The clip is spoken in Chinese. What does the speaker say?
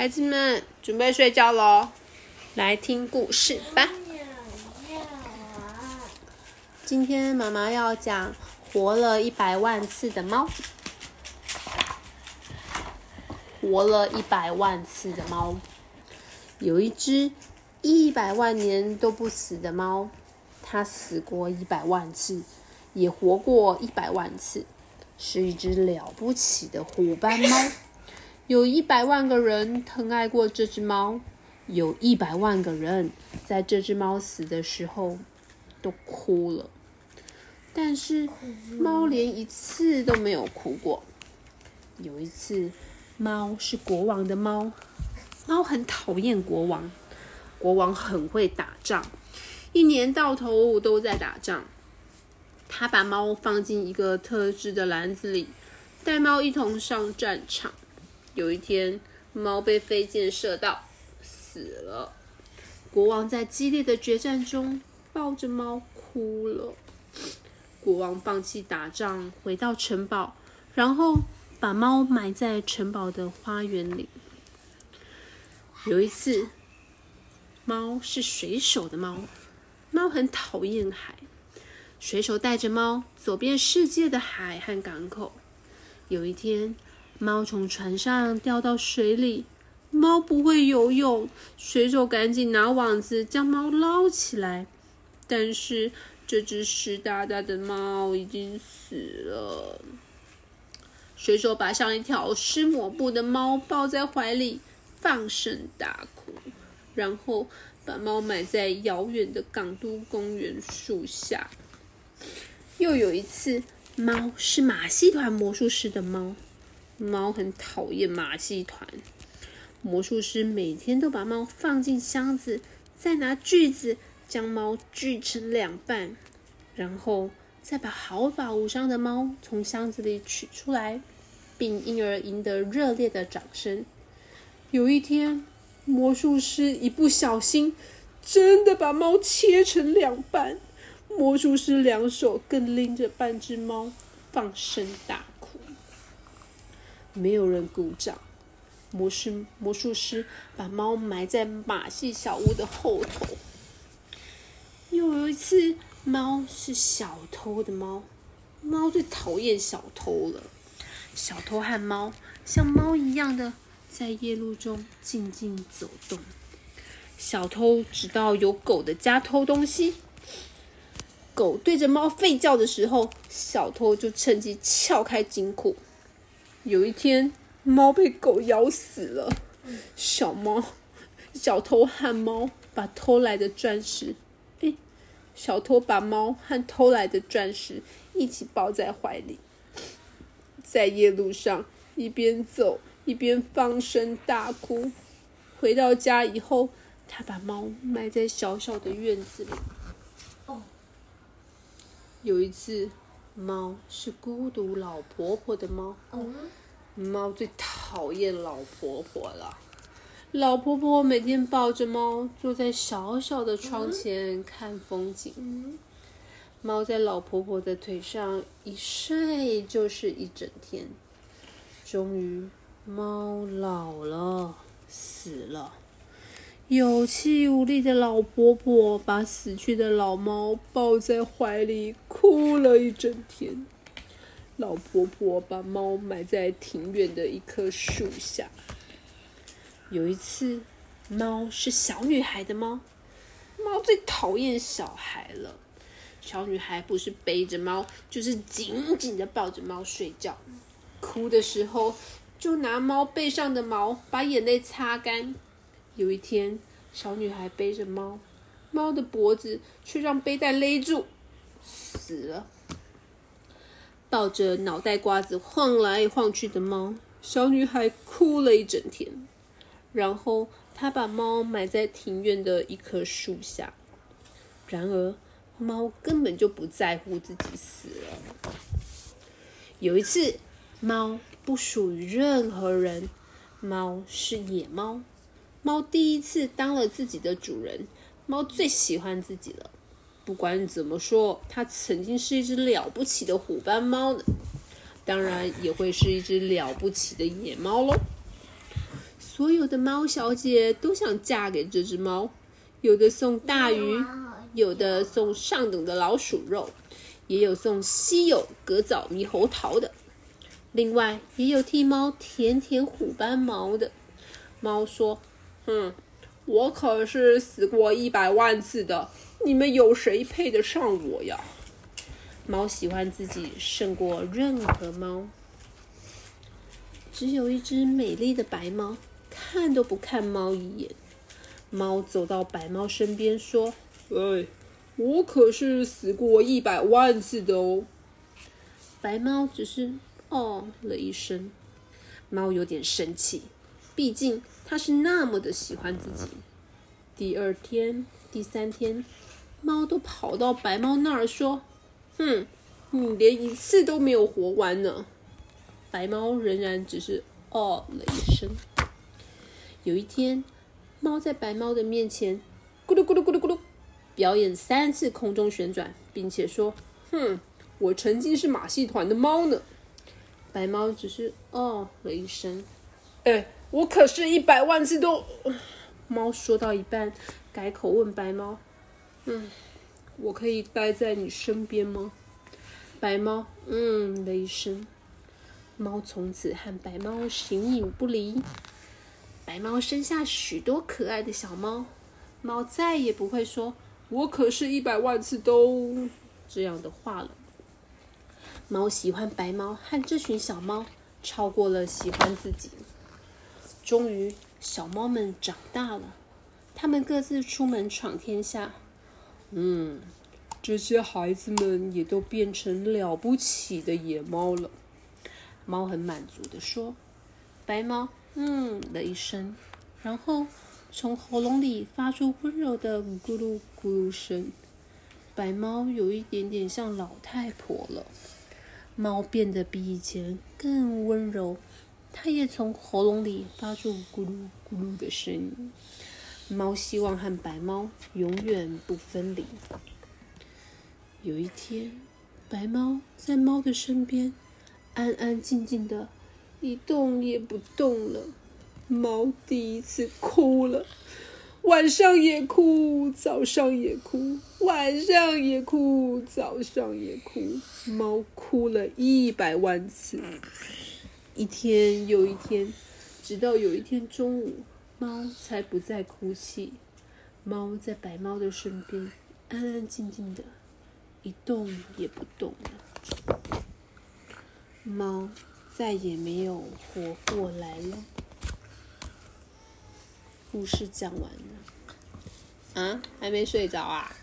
孩子们准备睡觉喽，来听故事吧。今天妈妈要讲活了一百万次的猫。活了一百万次的猫，有一只一百万年都不死的猫，它死过一百万次，也活过一百万次，是一只了不起的虎斑猫。有一百万个人疼爱过这只猫，有一百万个人在这只猫死的时候都哭了，但是猫连一次都没有哭过。有一次。猫是国王的猫，猫很讨厌国王。国王很会打仗，一年到头都在打仗。他把猫放进一个特制的篮子里，带猫一同上战场。有一天，猫被飞箭射到，死了。国王在激烈的决战中抱着猫哭了。国王放弃打仗，回到城堡，然后。把猫埋在城堡的花园里。有一次，猫是水手的猫，猫很讨厌海。水手带着猫走遍世界的海和港口。有一天，猫从船上掉到水里，猫不会游泳，水手赶紧拿网子将猫捞起来。但是，这只湿哒哒的猫已经死了。水手把像一条湿抹布的猫抱在怀里，放声大哭，然后把猫埋在遥远的港都公园树下。又有一次，猫是马戏团魔术师的猫，猫很讨厌马戏团。魔术师每天都把猫放进箱子，再拿锯子将猫锯成两半，然后。再把毫发无伤的猫从箱子里取出来，并因而赢得热烈的掌声。有一天，魔术师一不小心，真的把猫切成两半。魔术师两手更拎着半只猫，放声大哭。没有人鼓掌。魔师魔术师把猫埋在马戏小屋的后头。又有一次。猫是小偷的猫，猫最讨厌小偷了。小偷和猫像猫一样的在夜路中静静走动。小偷直到有狗的家偷东西，狗对着猫吠叫的时候，小偷就趁机撬开金库。有一天，猫被狗咬死了。小猫、小偷和猫把偷来的钻石。小偷把猫和偷来的钻石一起抱在怀里，在夜路上一边走一边放声大哭。回到家以后，他把猫埋在小小的院子里。有一次，猫是孤独老婆婆的猫，猫最讨厌老婆婆了。老婆婆每天抱着猫，坐在小小的窗前看风景。猫在老婆婆的腿上一睡就是一整天。终于，猫老了，死了。有气无力的老婆婆把死去的老猫抱在怀里，哭了一整天。老婆婆把猫埋在庭院的一棵树下。有一次，猫是小女孩的猫，猫最讨厌小孩了。小女孩不是背着猫，就是紧紧的抱着猫睡觉。哭的时候，就拿猫背上的毛把眼泪擦干。有一天，小女孩背着猫，猫的脖子却让背带勒住，死了。抱着脑袋瓜子晃来晃去的猫，小女孩哭了一整天。然后，她把猫埋在庭院的一棵树下。然而，猫根本就不在乎自己死了。有一次，猫不属于任何人，猫是野猫。猫第一次当了自己的主人，猫最喜欢自己了。不管怎么说，它曾经是一只了不起的虎斑猫呢，当然也会是一只了不起的野猫喽。所有的猫小姐都想嫁给这只猫，有的送大鱼，有的送上等的老鼠肉，也有送稀有格藻猕猴桃的。另外，也有替猫舔舔虎斑毛的。猫说：“哼，我可是死过一百万次的，你们有谁配得上我呀？”猫喜欢自己胜过任何猫。只有一只美丽的白猫，看都不看猫一眼。猫走到白猫身边说：“哎，我可是死过一百万次的哦。”白猫只是哦了一声。猫有点生气，毕竟它是那么的喜欢自己。第二天、第三天，猫都跑到白猫那儿说：“哼，你连一次都没有活完呢。”白猫仍然只是哦了一声。有一天，猫在白猫的面前咕噜咕噜咕噜咕噜表演三次空中旋转，并且说：“哼，我曾经是马戏团的猫呢。”白猫只是哦了一声。哎，我可是一百万次都……猫说到一半，改口问白猫：“嗯，我可以待在你身边吗？”白猫嗯了一声。猫从此和白猫形影不离。白猫生下许多可爱的小猫，猫再也不会说“我可是一百万次都”这样的话了。猫喜欢白猫和这群小猫，超过了喜欢自己。终于，小猫们长大了，它们各自出门闯天下。嗯，这些孩子们也都变成了不起的野猫了。猫很满足的说：“白猫，嗯了一声，然后从喉咙里发出温柔的咕噜咕噜声。白猫有一点点像老太婆了。猫变得比以前更温柔，它也从喉咙里发出咕噜咕噜的声音。猫希望和白猫永远不分离。有一天，白猫在猫的身边。”安安静静的，一动也不动了。猫第一次哭了，晚上也哭，早上也哭，晚上也哭，早上也哭。猫哭了一百万次，一天又一天，直到有一天中午，猫才不再哭泣。猫在白猫的身边，安安静静的，一动也不动了。猫再也没有活过来了。故事讲完了，啊，还没睡着啊？